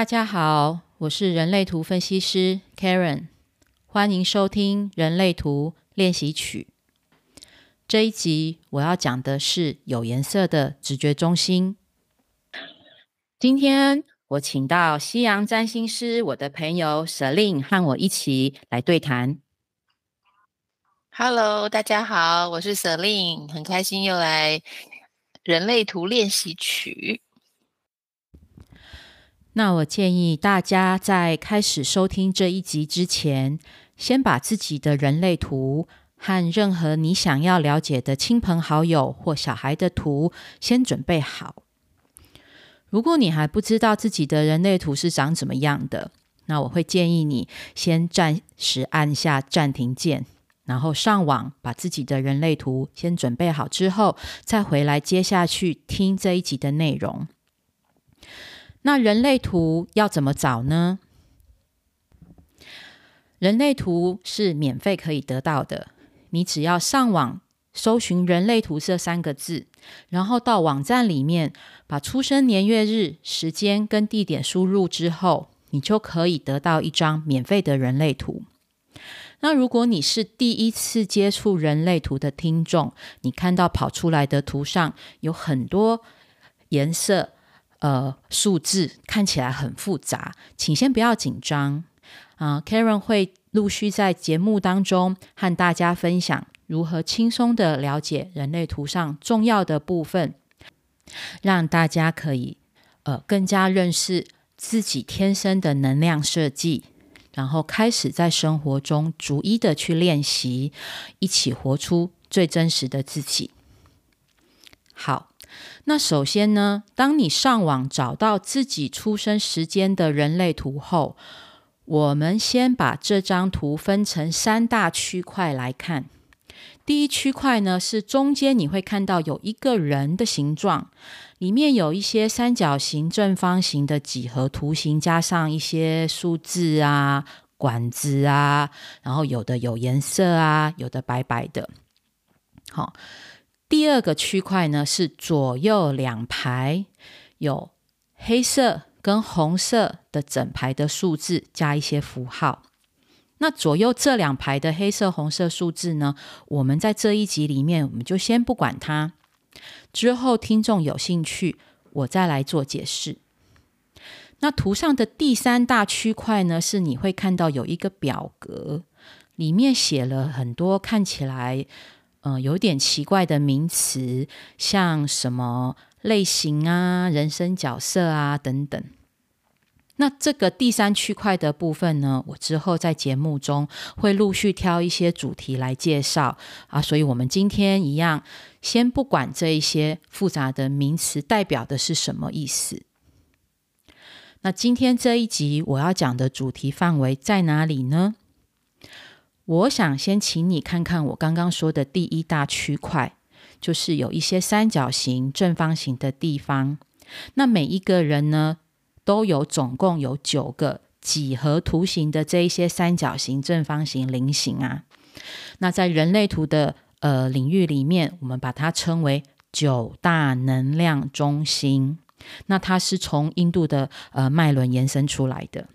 大家好，我是人类图分析师 Karen，欢迎收听人类图练习曲。这一集我要讲的是有颜色的直觉中心。今天我请到西洋占星师我的朋友 Selin 和我一起来对谈。Hello，大家好，我是 Selin，很开心又来人类图练习曲。那我建议大家在开始收听这一集之前，先把自己的人类图和任何你想要了解的亲朋好友或小孩的图先准备好。如果你还不知道自己的人类图是长怎么样的，那我会建议你先暂时按下暂停键，然后上网把自己的人类图先准备好之后，再回来接下去听这一集的内容。那人类图要怎么找呢？人类图是免费可以得到的，你只要上网搜寻“人类图”这三个字，然后到网站里面把出生年月日、时间跟地点输入之后，你就可以得到一张免费的人类图。那如果你是第一次接触人类图的听众，你看到跑出来的图上有很多颜色。呃，数字看起来很复杂，请先不要紧张啊。，Karen 会陆续在节目当中和大家分享如何轻松的了解人类图上重要的部分，让大家可以呃更加认识自己天生的能量设计，然后开始在生活中逐一的去练习，一起活出最真实的自己。好。那首先呢，当你上网找到自己出生时间的人类图后，我们先把这张图分成三大区块来看。第一区块呢，是中间你会看到有一个人的形状，里面有一些三角形、正方形的几何图形，加上一些数字啊、管子啊，然后有的有颜色啊，有的白白的。好。第二个区块呢，是左右两排有黑色跟红色的整排的数字加一些符号。那左右这两排的黑色、红色数字呢，我们在这一集里面我们就先不管它。之后听众有兴趣，我再来做解释。那图上的第三大区块呢，是你会看到有一个表格，里面写了很多看起来。嗯、呃，有点奇怪的名词，像什么类型啊、人生角色啊等等。那这个第三区块的部分呢，我之后在节目中会陆续挑一些主题来介绍啊。所以，我们今天一样，先不管这一些复杂的名词代表的是什么意思。那今天这一集我要讲的主题范围在哪里呢？我想先请你看看我刚刚说的第一大区块，就是有一些三角形、正方形的地方。那每一个人呢，都有总共有九个几何图形的这一些三角形、正方形、菱形啊。那在人类图的呃领域里面，我们把它称为九大能量中心。那它是从印度的呃脉轮延伸出来的。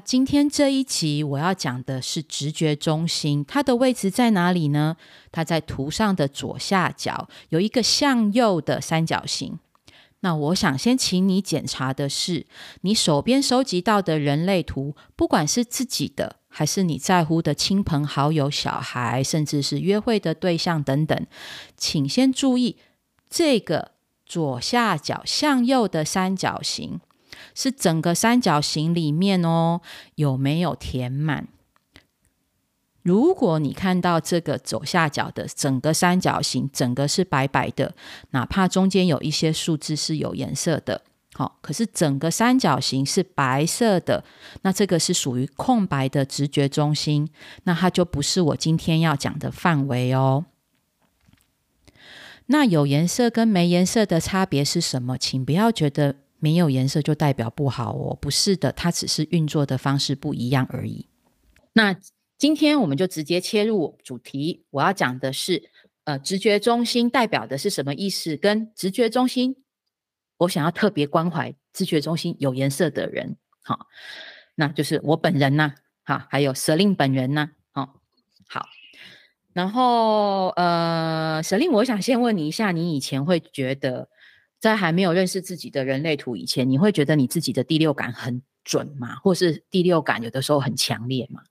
今天这一集我要讲的是直觉中心，它的位置在哪里呢？它在图上的左下角有一个向右的三角形。那我想先请你检查的是，你手边收集到的人类图，不管是自己的，还是你在乎的亲朋好友、小孩，甚至是约会的对象等等，请先注意这个左下角向右的三角形。是整个三角形里面哦，有没有填满？如果你看到这个左下角的整个三角形，整个是白白的，哪怕中间有一些数字是有颜色的，好，可是整个三角形是白色的，那这个是属于空白的直觉中心，那它就不是我今天要讲的范围哦。那有颜色跟没颜色的差别是什么？请不要觉得。没有颜色就代表不好哦，不是的，它只是运作的方式不一样而已。那今天我们就直接切入主题，我要讲的是，呃，直觉中心代表的是什么意思？跟直觉中心，我想要特别关怀直觉中心有颜色的人，好，那就是我本人呐，好，还有舍令本人呐，好，好，然后呃，舍令，我想先问你一下，你以前会觉得在还没有认识自己的人类图以前，你会觉得你自己的第六感很准吗？或是第六感有的时候很强烈吗？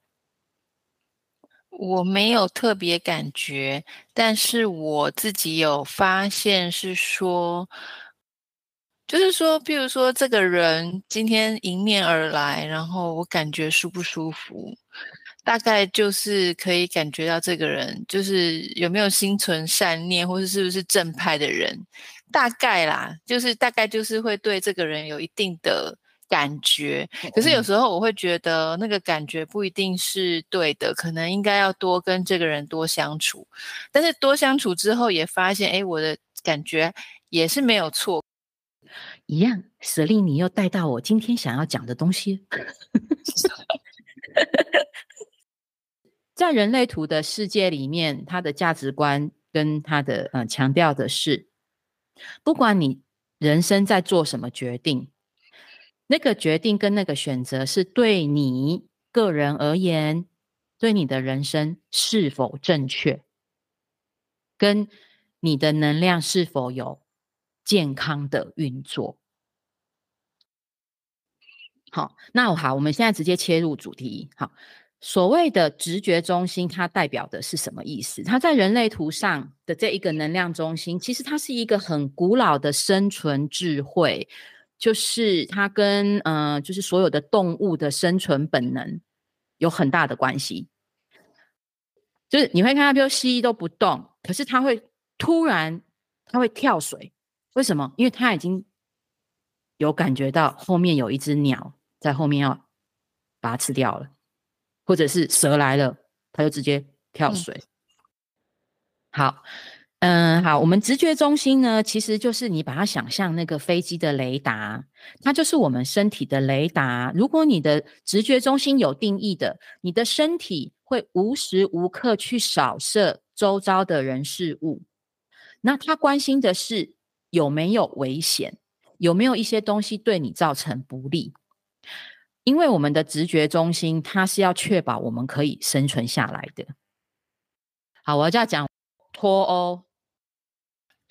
我没有特别感觉，但是我自己有发现是说，就是说，譬如说这个人今天迎面而来，然后我感觉舒不舒服，大概就是可以感觉到这个人就是有没有心存善念，或者是不是正派的人，大概啦，就是大概就是会对这个人有一定的。感觉，可是有时候我会觉得那个感觉不一定是对的，可能应该要多跟这个人多相处。但是多相处之后也发现，哎，我的感觉也是没有错。一样，舍利你又带到我今天想要讲的东西。在人类图的世界里面，他的价值观跟他的呃强调的是，不管你人生在做什么决定。那个决定跟那个选择是对你个人而言，对你的人生是否正确，跟你的能量是否有健康的运作。好，那好，我们现在直接切入主题。好，所谓的直觉中心，它代表的是什么意思？它在人类图上的这一个能量中心，其实它是一个很古老的生存智慧。就是它跟呃，就是所有的动物的生存本能有很大的关系。就是你会看到，比如蜥蜴都不动，可是它会突然它会跳水，为什么？因为它已经有感觉到后面有一只鸟在后面要把它吃掉了，或者是蛇来了，它就直接跳水。嗯、好。嗯，好，我们直觉中心呢，其实就是你把它想象那个飞机的雷达，它就是我们身体的雷达。如果你的直觉中心有定义的，你的身体会无时无刻去扫射周遭的人事物。那他关心的是有没有危险，有没有一些东西对你造成不利。因为我们的直觉中心，它是要确保我们可以生存下来的。好，我要这样讲脱欧。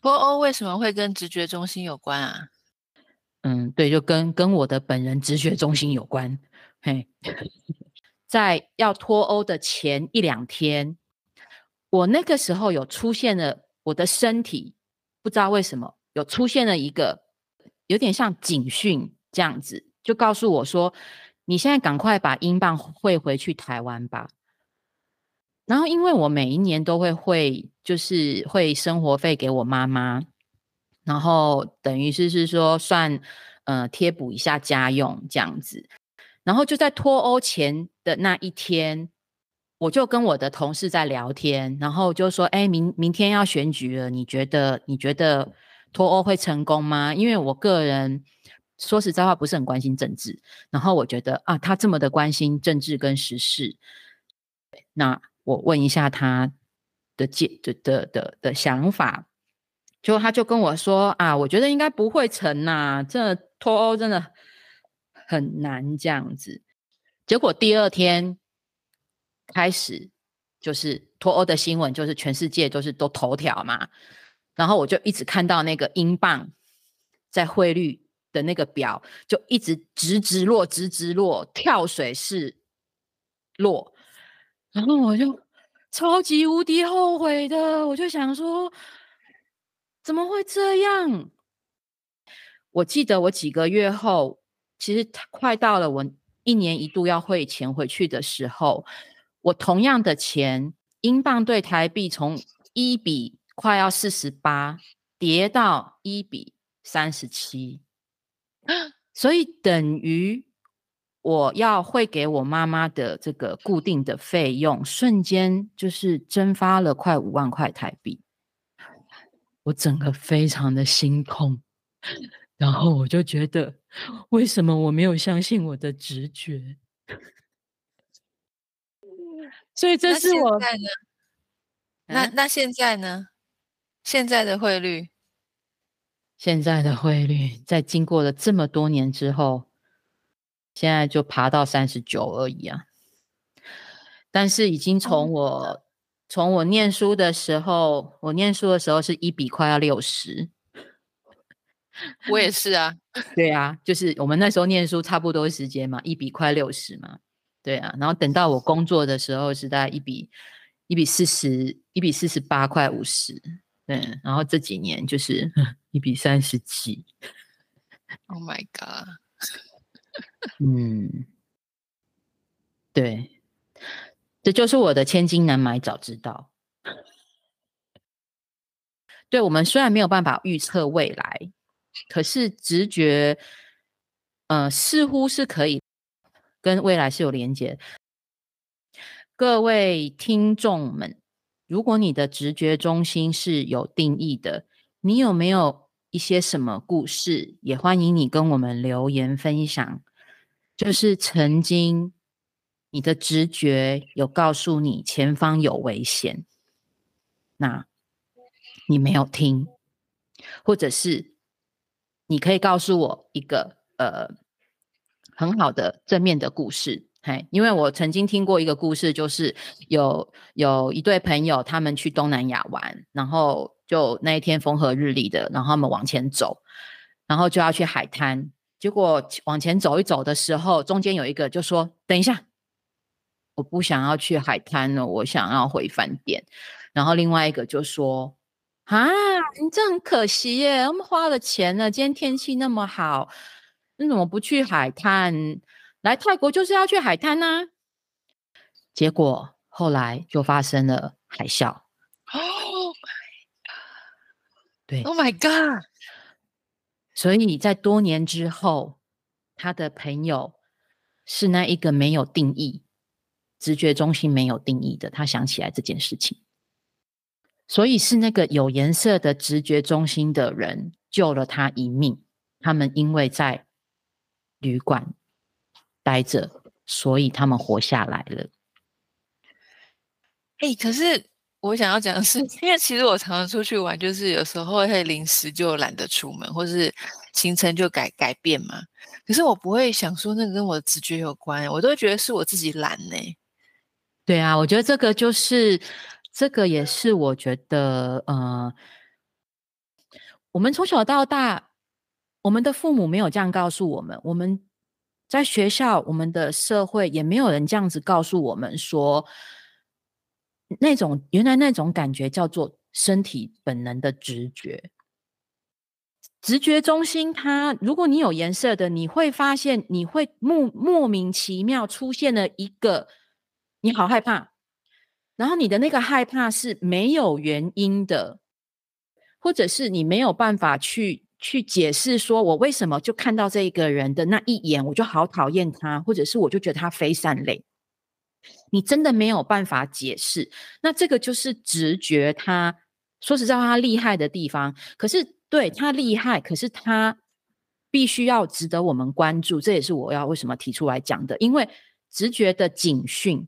脱欧为什么会跟直觉中心有关啊？嗯，对，就跟跟我的本人直觉中心有关。嘿，在要脱欧的前一两天，我那个时候有出现了，我的身体不知道为什么有出现了一个有点像警讯这样子，就告诉我说：“你现在赶快把英镑汇回去台湾吧。”然后，因为我每一年都会汇，就是汇生活费给我妈妈，然后等于是是说算呃贴补一下家用这样子。然后就在脱欧前的那一天，我就跟我的同事在聊天，然后就说：“哎，明明天要选举了，你觉得你觉得脱欧会成功吗？”因为我个人说实在话不是很关心政治，然后我觉得啊，他这么的关心政治跟时事，那。我问一下他的解的的的的想法，就他就跟我说啊，我觉得应该不会成呐、啊，这脱欧真的很难这样子。结果第二天开始就是脱欧的新闻，就是全世界都是都头条嘛，然后我就一直看到那个英镑在汇率的那个表，就一直直直落，直直落，跳水式落。然后我就超级无敌后悔的，我就想说，怎么会这样？我记得我几个月后，其实快到了我一年一度要汇钱回去的时候，我同样的钱，英镑兑台币从一比快要四十八跌到一比三十七，所以等于。我要汇给我妈妈的这个固定的费用，瞬间就是蒸发了快五万块台币，我整个非常的心痛，然后我就觉得，为什么我没有相信我的直觉？所以这是我那现在？那那现在呢？现在的汇率？现在的汇率在经过了这么多年之后，现在就爬到三十九而已啊！但是已经从我从我念书的时候，我念书的时候是一比快要六十。我也是啊，对啊，就是我们那时候念书差不多时间嘛，一比快六十嘛，对啊。然后等到我工作的时候是大概一比一比四十，一比四十八快五十，对。然后这几年就是一比三十几。Oh my god！嗯，对，这就是我的千金难买早知道。对，我们虽然没有办法预测未来。可是直觉，呃，似乎是可以跟未来是有连接。各位听众们，如果你的直觉中心是有定义的，你有没有一些什么故事？也欢迎你跟我们留言分享。就是曾经你的直觉有告诉你前方有危险，那你没有听，或者是。你可以告诉我一个呃很好的正面的故事，嘿，因为我曾经听过一个故事，就是有有一对朋友他们去东南亚玩，然后就那一天风和日丽的，然后他们往前走，然后就要去海滩，结果往前走一走的时候，中间有一个就说：“等一下，我不想要去海滩了，我想要回饭店。”然后另外一个就说。啊，你这很可惜耶！我们花了钱了，今天天气那么好，你怎么不去海滩？来泰国就是要去海滩呢、啊。结果后来就发生了海啸。Oh my god！对，Oh my god！所以在多年之后，他的朋友是那一个没有定义、直觉中心没有定义的，他想起来这件事情。所以是那个有颜色的直觉中心的人救了他一命。他们因为在旅馆待着，所以他们活下来了。哎、欸，可是我想要讲的是，因为其实我常常出去玩，就是有时候会临时就懒得出门，或是行程就改改变嘛。可是我不会想说那个跟我的直觉有关，我都会觉得是我自己懒呢。对啊，我觉得这个就是。这个也是我觉得，呃，我们从小到大，我们的父母没有这样告诉我们，我们在学校，我们的社会也没有人这样子告诉我们说，那种原来那种感觉叫做身体本能的直觉，直觉中心它，如果你有颜色的，你会发现你会莫莫名其妙出现了一个，你好害怕。然后你的那个害怕是没有原因的，或者是你没有办法去去解释，说我为什么就看到这一个人的那一眼，我就好讨厌他，或者是我就觉得他非善类，你真的没有办法解释。那这个就是直觉，他说实在话，他厉害的地方。可是对他厉害，可是他必须要值得我们关注。这也是我要为什么提出来讲的，因为直觉的警讯。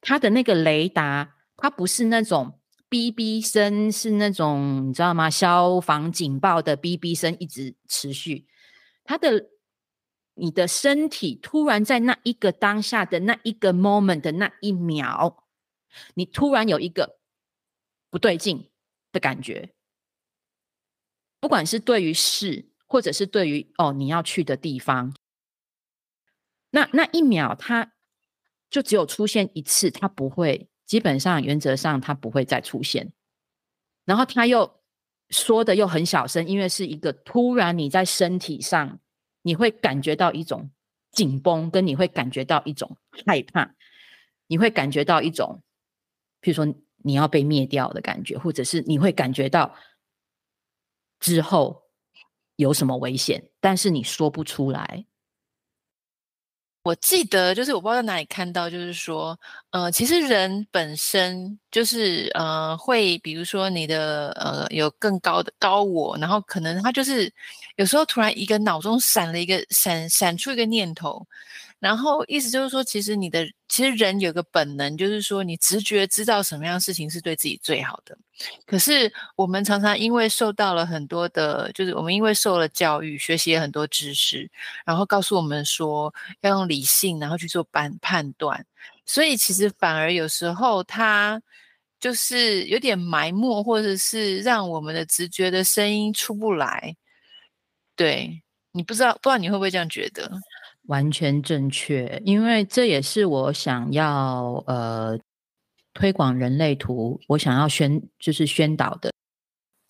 他的那个雷达，它不是那种哔哔声，是那种你知道吗？消防警报的哔哔声一直持续。它的，你的身体突然在那一个当下的那一个 moment 的那一秒，你突然有一个不对劲的感觉，不管是对于事，或者是对于哦你要去的地方，那那一秒它。就只有出现一次，它不会，基本上原则上它不会再出现。然后他又说的又很小声，因为是一个突然你在身体上你会感觉到一种紧绷，跟你会感觉到一种害怕，你会感觉到一种，譬如说你要被灭掉的感觉，或者是你会感觉到之后有什么危险，但是你说不出来。我记得就是我不知道在哪里看到，就是说，呃，其实人本身就是呃，会比如说你的呃有更高的高我，然后可能他就是有时候突然一个脑中闪了一个闪闪出一个念头。然后意思就是说，其实你的其实人有个本能，就是说你直觉知道什么样事情是对自己最好的。可是我们常常因为受到了很多的，就是我们因为受了教育，学习了很多知识，然后告诉我们说要用理性，然后去做判判断，所以其实反而有时候它就是有点埋没，或者是让我们的直觉的声音出不来。对，你不知道，不知道你会不会这样觉得？完全正确，因为这也是我想要呃推广人类图，我想要宣就是宣导的，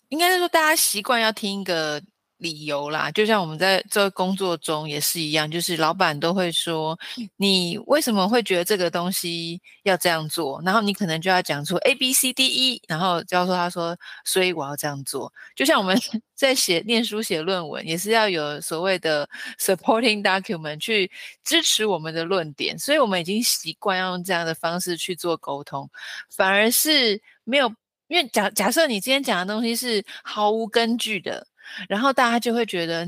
应该是说大家习惯要听一个。理由啦，就像我们在这工作中也是一样，就是老板都会说，你为什么会觉得这个东西要这样做？然后你可能就要讲出 A B C D E，然后教授他说，所以我要这样做。就像我们 在写念书写论文，也是要有所谓的 supporting document 去支持我们的论点，所以我们已经习惯要用这样的方式去做沟通，反而是没有，因为假假设你今天讲的东西是毫无根据的。然后大家就会觉得，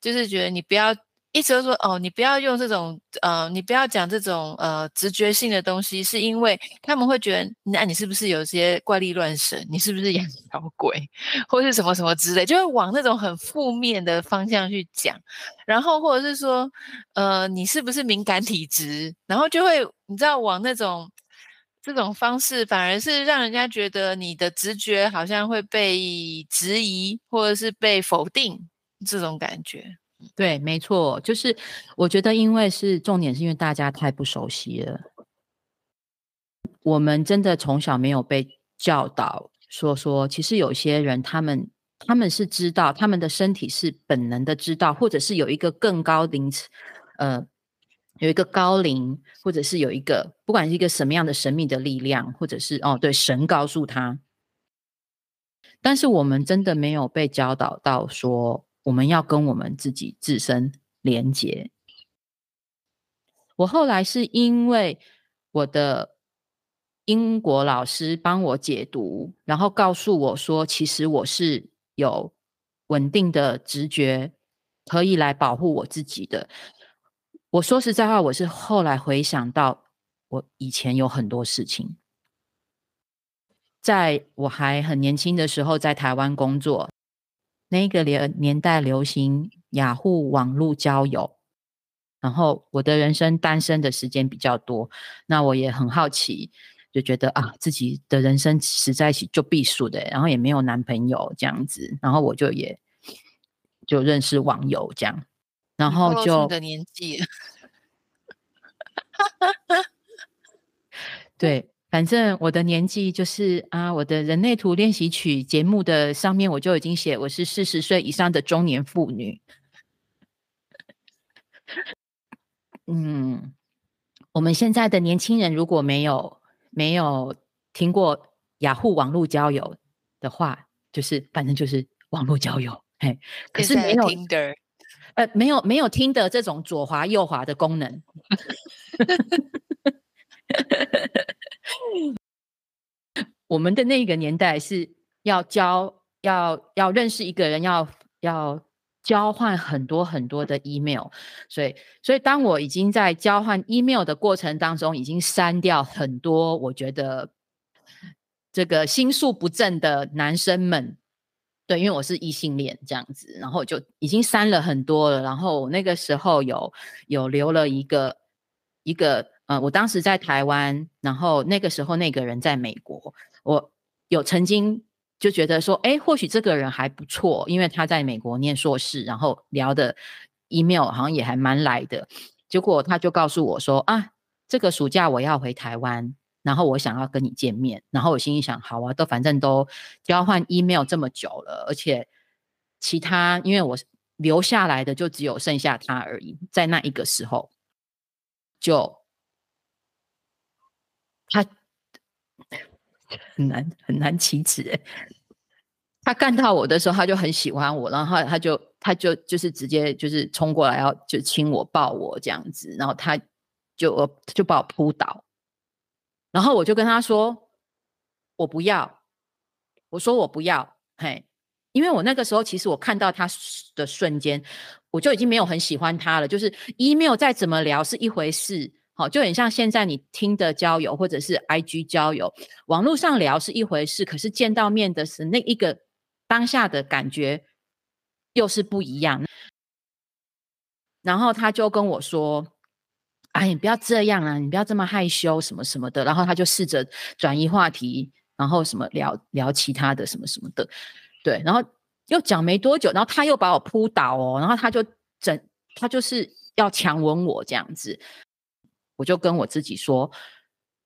就是觉得你不要一直都说哦，你不要用这种呃，你不要讲这种呃直觉性的东西，是因为他们会觉得，那你是不是有些怪力乱神？你是不是养小鬼，或是什么什么之类，就会往那种很负面的方向去讲。然后或者是说，呃，你是不是敏感体质？然后就会你知道往那种。这种方式反而是让人家觉得你的直觉好像会被质疑，或者是被否定，这种感觉。对，没错，就是我觉得，因为是重点，是因为大家太不熟悉了。我们真的从小没有被教导说说，其实有些人他们他们是知道，他们的身体是本能的知道，或者是有一个更高灵次，呃。有一个高灵，或者是有一个，不管是一个什么样的神秘的力量，或者是哦，对，神告诉他。但是我们真的没有被教导到说，我们要跟我们自己自身连接。我后来是因为我的英国老师帮我解读，然后告诉我说，其实我是有稳定的直觉，可以来保护我自己的。我说实在话，我是后来回想到，我以前有很多事情，在我还很年轻的时候，在台湾工作，那个年年代流行雅虎网络交友，然后我的人生单身的时间比较多，那我也很好奇，就觉得啊，自己的人生实在是就避暑的，然后也没有男朋友这样子，然后我就也就认识网友这样。然后就的年纪，对，反正我的年纪就是啊，我的人类图练习曲节目的上面我就已经写我是四十岁以上的中年妇女。嗯，我们现在的年轻人如果没有没有听过雅虎网络交友的话，就是反正就是网络交友，嘿，可是没有。呃，没有没有听的这种左滑右滑的功能。我们的那个年代是要交要要认识一个人，要要交换很多很多的 email，所以所以当我已经在交换 email 的过程当中，已经删掉很多我觉得这个心术不正的男生们。对，因为我是异性恋这样子，然后就已经删了很多了。然后那个时候有有留了一个一个，呃，我当时在台湾，然后那个时候那个人在美国。我有曾经就觉得说，哎，或许这个人还不错，因为他在美国念硕士，然后聊的 email 好像也还蛮来的。结果他就告诉我说，啊，这个暑假我要回台湾。然后我想要跟你见面，然后我心里想，好啊，都反正都交换 email 这么久了，而且其他因为我留下来的就只有剩下他而已，在那一个时候，就他很难很难启齿，他看到我的时候，他就很喜欢我，然后他就他就就是直接就是冲过来要就亲我抱我这样子，然后他就就把我扑倒。然后我就跟他说：“我不要。”我说：“我不要。”嘿，因为我那个时候其实我看到他的瞬间，我就已经没有很喜欢他了。就是 email 再怎么聊是一回事，好，就很像现在你听的交友或者是 IG 交友，网络上聊是一回事，可是见到面的是那一个当下的感觉又是不一样。然后他就跟我说。哎，你不要这样啊！你不要这么害羞，什么什么的。然后他就试着转移话题，然后什么聊聊其他的什么什么的，对。然后又讲没多久，然后他又把我扑倒哦，然后他就整，他就是要强吻我这样子。我就跟我自己说，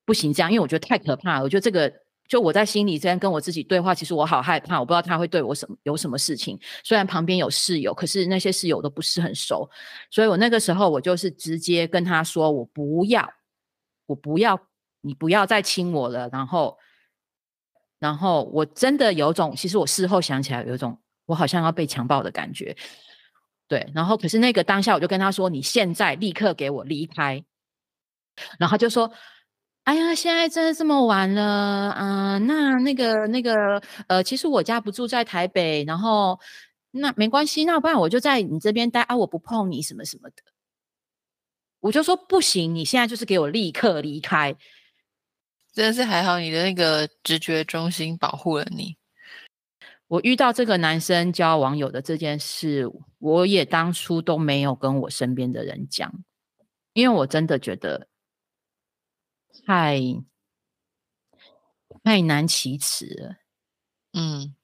不行这样，因为我觉得太可怕了。我觉得这个。就我在心里这样跟我自己对话，其实我好害怕，我不知道他会对我什么有什么事情。虽然旁边有室友，可是那些室友都不是很熟，所以我那个时候我就是直接跟他说：“我不要，我不要，你不要再亲我了。”然后，然后我真的有种，其实我事后想起来有种，我好像要被强暴的感觉。对，然后可是那个当下我就跟他说：“你现在立刻给我离开。”然后就说。哎呀，现在真的这么晚了啊，呃？那那个那个呃，其实我家不住在台北，然后那没关系，那不然我就在你这边待啊，我不碰你什么什么的。我就说不行，你现在就是给我立刻离开。真的是还好，你的那个直觉中心保护了你。我遇到这个男生交网友的这件事，我也当初都没有跟我身边的人讲，因为我真的觉得。太太难启齿了，嗯，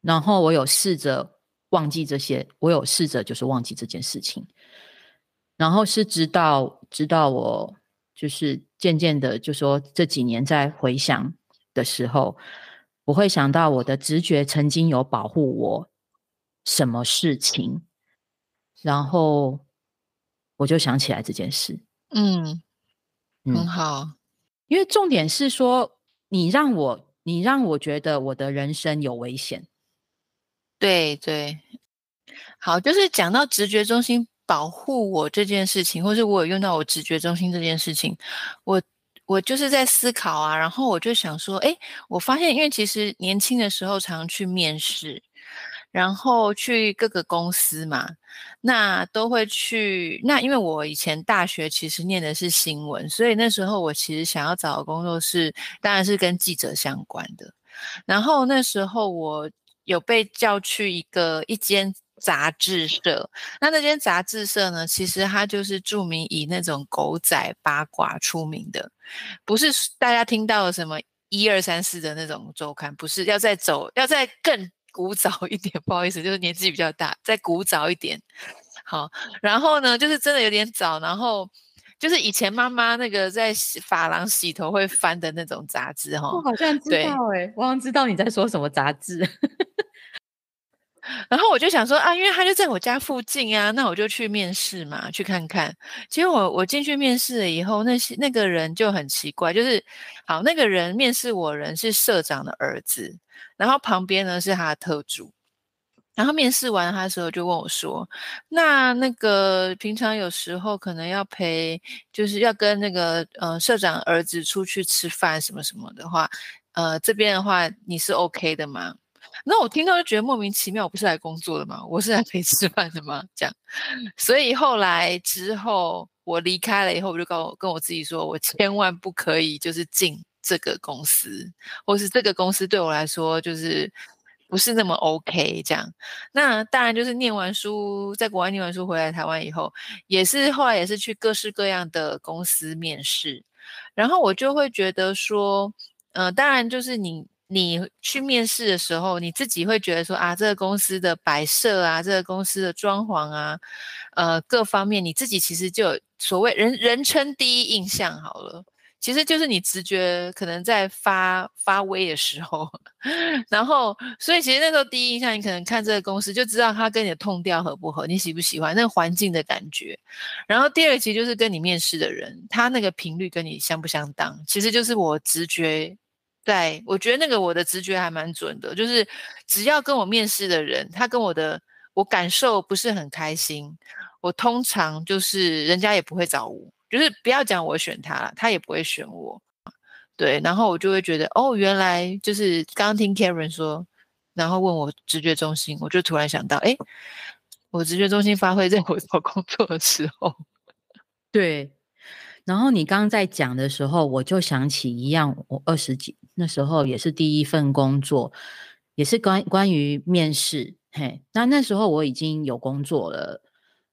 然后我有试着忘记这些，我有试着就是忘记这件事情，然后是直到直到我就是渐渐的就说这几年在回想的时候，我会想到我的直觉曾经有保护我什么事情，然后我就想起来这件事，嗯。很好，嗯，因为重点是说，你让我，你让我觉得我的人生有危险。对对，好，就是讲到直觉中心保护我这件事情，或是我有用到我直觉中心这件事情，我我就是在思考啊，然后我就想说，哎，我发现，因为其实年轻的时候常去面试。然后去各个公司嘛，那都会去。那因为我以前大学其实念的是新闻，所以那时候我其实想要找的工作是，当然是跟记者相关的。然后那时候我有被叫去一个一间杂志社，那那间杂志社呢，其实它就是著名以那种狗仔八卦出名的，不是大家听到的什么一二三四的那种周刊，不是，要再走，要再更。古早 一点，不好意思，就是年纪比较大，再古早一点。好，然后呢，就是真的有点早，然后就是以前妈妈那个在发廊洗头会翻的那种杂志哈。我好像知道哎、欸，我好像知道你在说什么杂志。然后我就想说啊，因为他就在我家附近啊，那我就去面试嘛，去看看。结果我我进去面试了以后，那些那个人就很奇怪，就是好，那个人面试我人是社长的儿子。然后旁边呢是他的特助，然后面试完他的时候就问我说：“那那个平常有时候可能要陪，就是要跟那个呃社长儿子出去吃饭什么什么的话，呃这边的话你是 OK 的吗？”那我听到就觉得莫名其妙，我不是来工作的吗？我是来陪吃饭的吗？这样，所以后来之后我离开了以后，我就告跟我自己说，我千万不可以就是进。这个公司，或是这个公司对我来说，就是不是那么 OK 这样。那当然就是念完书，在国外念完书回来台湾以后，也是后来也是去各式各样的公司面试。然后我就会觉得说，呃，当然就是你你去面试的时候，你自己会觉得说啊，这个公司的摆设啊，这个公司的装潢啊，呃，各方面你自己其实就所谓人人称第一印象好了。其实就是你直觉可能在发发威的时候，然后所以其实那时候第一印象，你可能看这个公司就知道它跟你的痛调合不合，你喜不喜欢那个环境的感觉。然后第二其实就是跟你面试的人，他那个频率跟你相不相当。其实就是我直觉对，我觉得那个我的直觉还蛮准的，就是只要跟我面试的人，他跟我的我感受不是很开心，我通常就是人家也不会找我。就是不要讲我选他了，他也不会选我。对，然后我就会觉得，哦，原来就是刚刚听 Karen 说，然后问我直觉中心，我就突然想到，哎，我直觉中心发挥在我找工作的时候。对，然后你刚刚在讲的时候，我就想起一样，我二十几那时候也是第一份工作，也是关关于面试。嘿，那那时候我已经有工作了，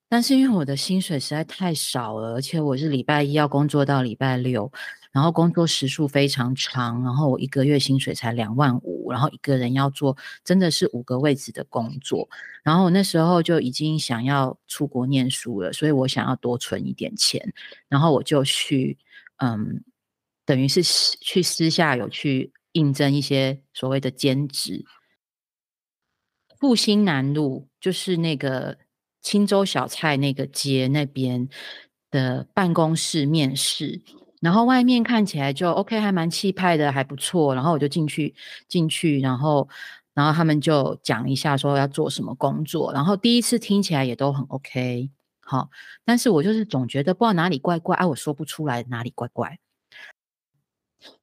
但是因为我的薪水实在太少了，而且我是礼拜一要工作到礼拜六。然后工作时数非常长，然后我一个月薪水才两万五，然后一个人要做真的是五个位置的工作，然后我那时候就已经想要出国念书了，所以我想要多存一点钱，然后我就去，嗯，等于是私去私下有去应征一些所谓的兼职，复兴南路就是那个青州小菜那个街那边的办公室面试。然后外面看起来就 OK，还蛮气派的，还不错。然后我就进去，进去，然后，然后他们就讲一下说要做什么工作。然后第一次听起来也都很 OK，好，但是我就是总觉得不知道哪里怪怪，哎、啊，我说不出来哪里怪怪。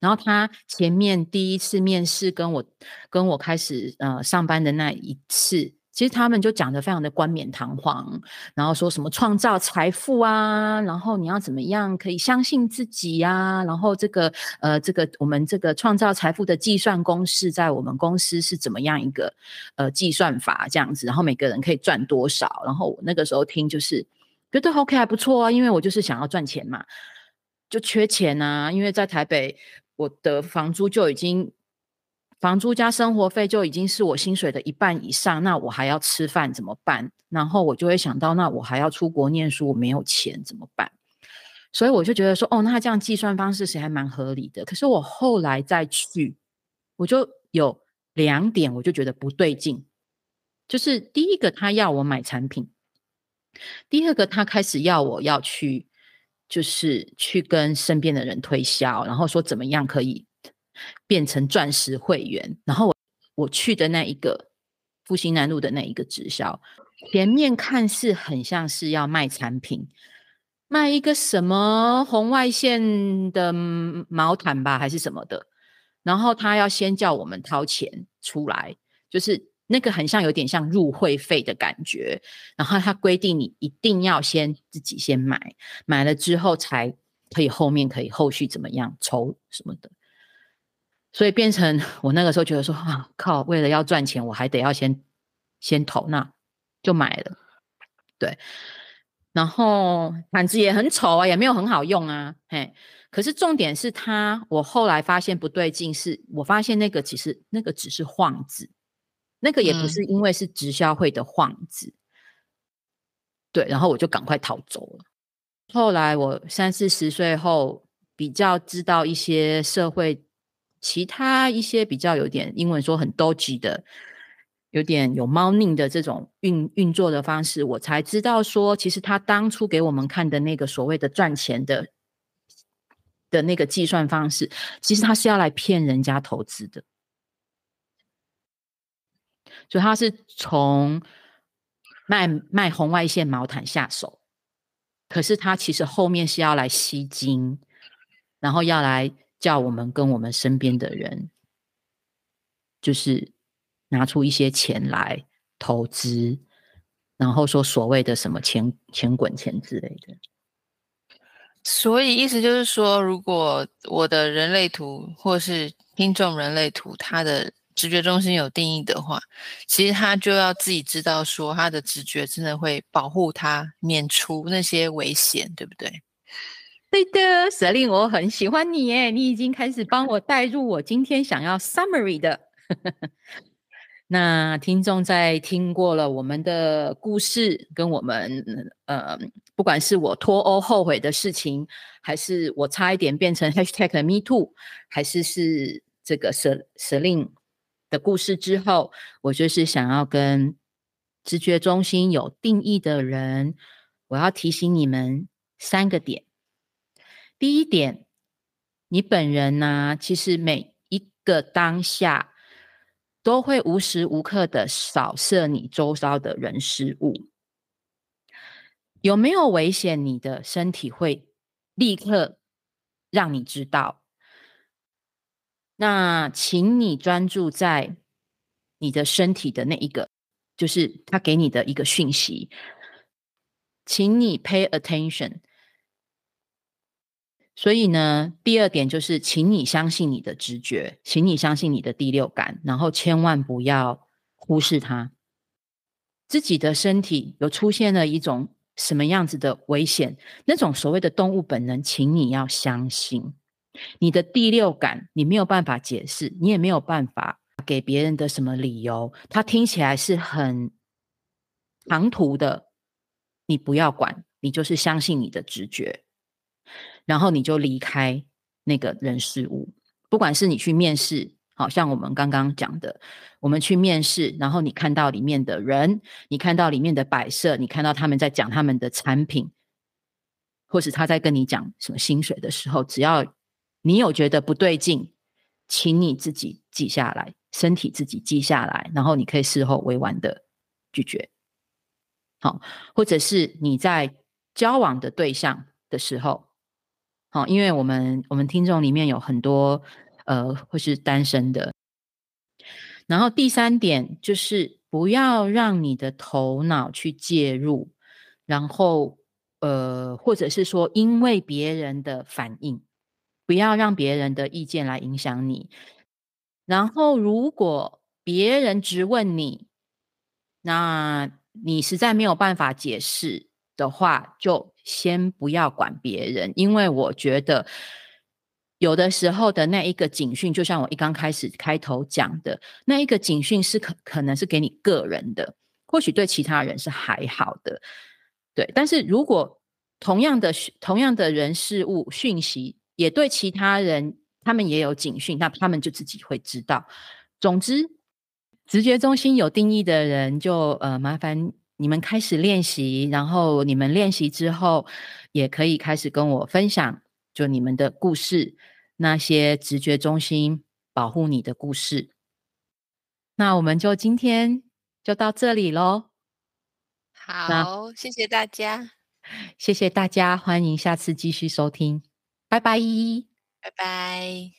然后他前面第一次面试跟我跟我开始呃上班的那一次。其实他们就讲得非常的冠冕堂皇，然后说什么创造财富啊，然后你要怎么样可以相信自己呀、啊，然后这个呃这个我们这个创造财富的计算公式在我们公司是怎么样一个呃计算法这样子，然后每个人可以赚多少，然后我那个时候听就是觉得 OK 还不错啊，因为我就是想要赚钱嘛，就缺钱啊，因为在台北我的房租就已经。房租加生活费就已经是我薪水的一半以上，那我还要吃饭怎么办？然后我就会想到，那我还要出国念书，我没有钱怎么办？所以我就觉得说，哦，那这样计算方式是还蛮合理的。可是我后来再去，我就有两点，我就觉得不对劲。就是第一个，他要我买产品；第二个，他开始要我要去，就是去跟身边的人推销，然后说怎么样可以。变成钻石会员，然后我我去的那一个复兴南路的那一个直销，前面看似很像是要卖产品，卖一个什么红外线的毛毯吧，还是什么的，然后他要先叫我们掏钱出来，就是那个很像有点像入会费的感觉，然后他规定你一定要先自己先买，买了之后才可以后面可以后续怎么样抽什么的。所以变成我那个时候觉得说啊靠，为了要赚钱，我还得要先先投，那就买了。对，然后毯子也很丑啊，也没有很好用啊，嘿。可是重点是他，我后来发现不对劲，是我发现那个其实那个只是幌子，那个也不是因为是直销会的幌子。嗯。对，然后我就赶快逃走了。后来我三四十岁后，比较知道一些社会。其他一些比较有点英文说很 dodgy 的，有点有猫腻的这种运运作的方式，我才知道说，其实他当初给我们看的那个所谓的赚钱的的那个计算方式，其实他是要来骗人家投资的。所以他是从卖卖红外线毛毯下手，可是他其实后面是要来吸金，然后要来。叫我们跟我们身边的人，就是拿出一些钱来投资，然后说所谓的什么钱钱滚钱之类的。所以意思就是说，如果我的人类图或是听众人类图，他的直觉中心有定义的话，其实他就要自己知道，说他的直觉真的会保护他免除那些危险，对不对？对的舍令我很喜欢你耶，你已经开始帮我带入我今天想要 summary 的。那听众在听过了我们的故事，跟我们呃，不管是我脱欧后悔的事情，还是我差一点变成 hashtag me too，还是是这个舍舍令的故事之后，我就是想要跟直觉中心有定义的人，我要提醒你们三个点。第一点，你本人呢、其实每一个当下都会无时无刻的扫射你周遭的人事物，有没有危险？你的身体会立刻让你知道。那请你专注在你的身体的那一个，就是他给你的一个讯息，请你 pay attention。所以呢，第二点就是，请你相信你的直觉，请你相信你的第六感，然后千万不要忽视它。自己的身体有出现了一种什么样子的危险，那种所谓的动物本能，请你要相信你的第六感，你没有办法解释，你也没有办法给别人的什么理由，它听起来是很唐突的，你不要管，你就是相信你的直觉。然后你就离开那个人事物，不管是你去面试，好像我们刚刚讲的，我们去面试，然后你看到里面的人，你看到里面的摆设，你看到他们在讲他们的产品，或是他在跟你讲什么薪水的时候，只要你有觉得不对劲，请你自己记下来，身体自己记下来，然后你可以事后委婉的拒绝。好，或者是你在交往的对象的时候。好，因为我们我们听众里面有很多呃，会是单身的。然后第三点就是不要让你的头脑去介入，然后呃，或者是说因为别人的反应，不要让别人的意见来影响你。然后如果别人质问你，那你实在没有办法解释的话，就。先不要管别人，因为我觉得有的时候的那一个警讯，就像我一刚开始开头讲的，那一个警讯是可可能是给你个人的，或许对其他人是还好的，对。但是如果同样的同样的人事物讯息也对其他人，他们也有警讯，那他们就自己会知道。总之，直觉中心有定义的人就呃麻烦。你们开始练习，然后你们练习之后，也可以开始跟我分享，就你们的故事，那些直觉中心保护你的故事。那我们就今天就到这里喽。好，谢谢大家，谢谢大家，欢迎下次继续收听，拜拜，拜拜。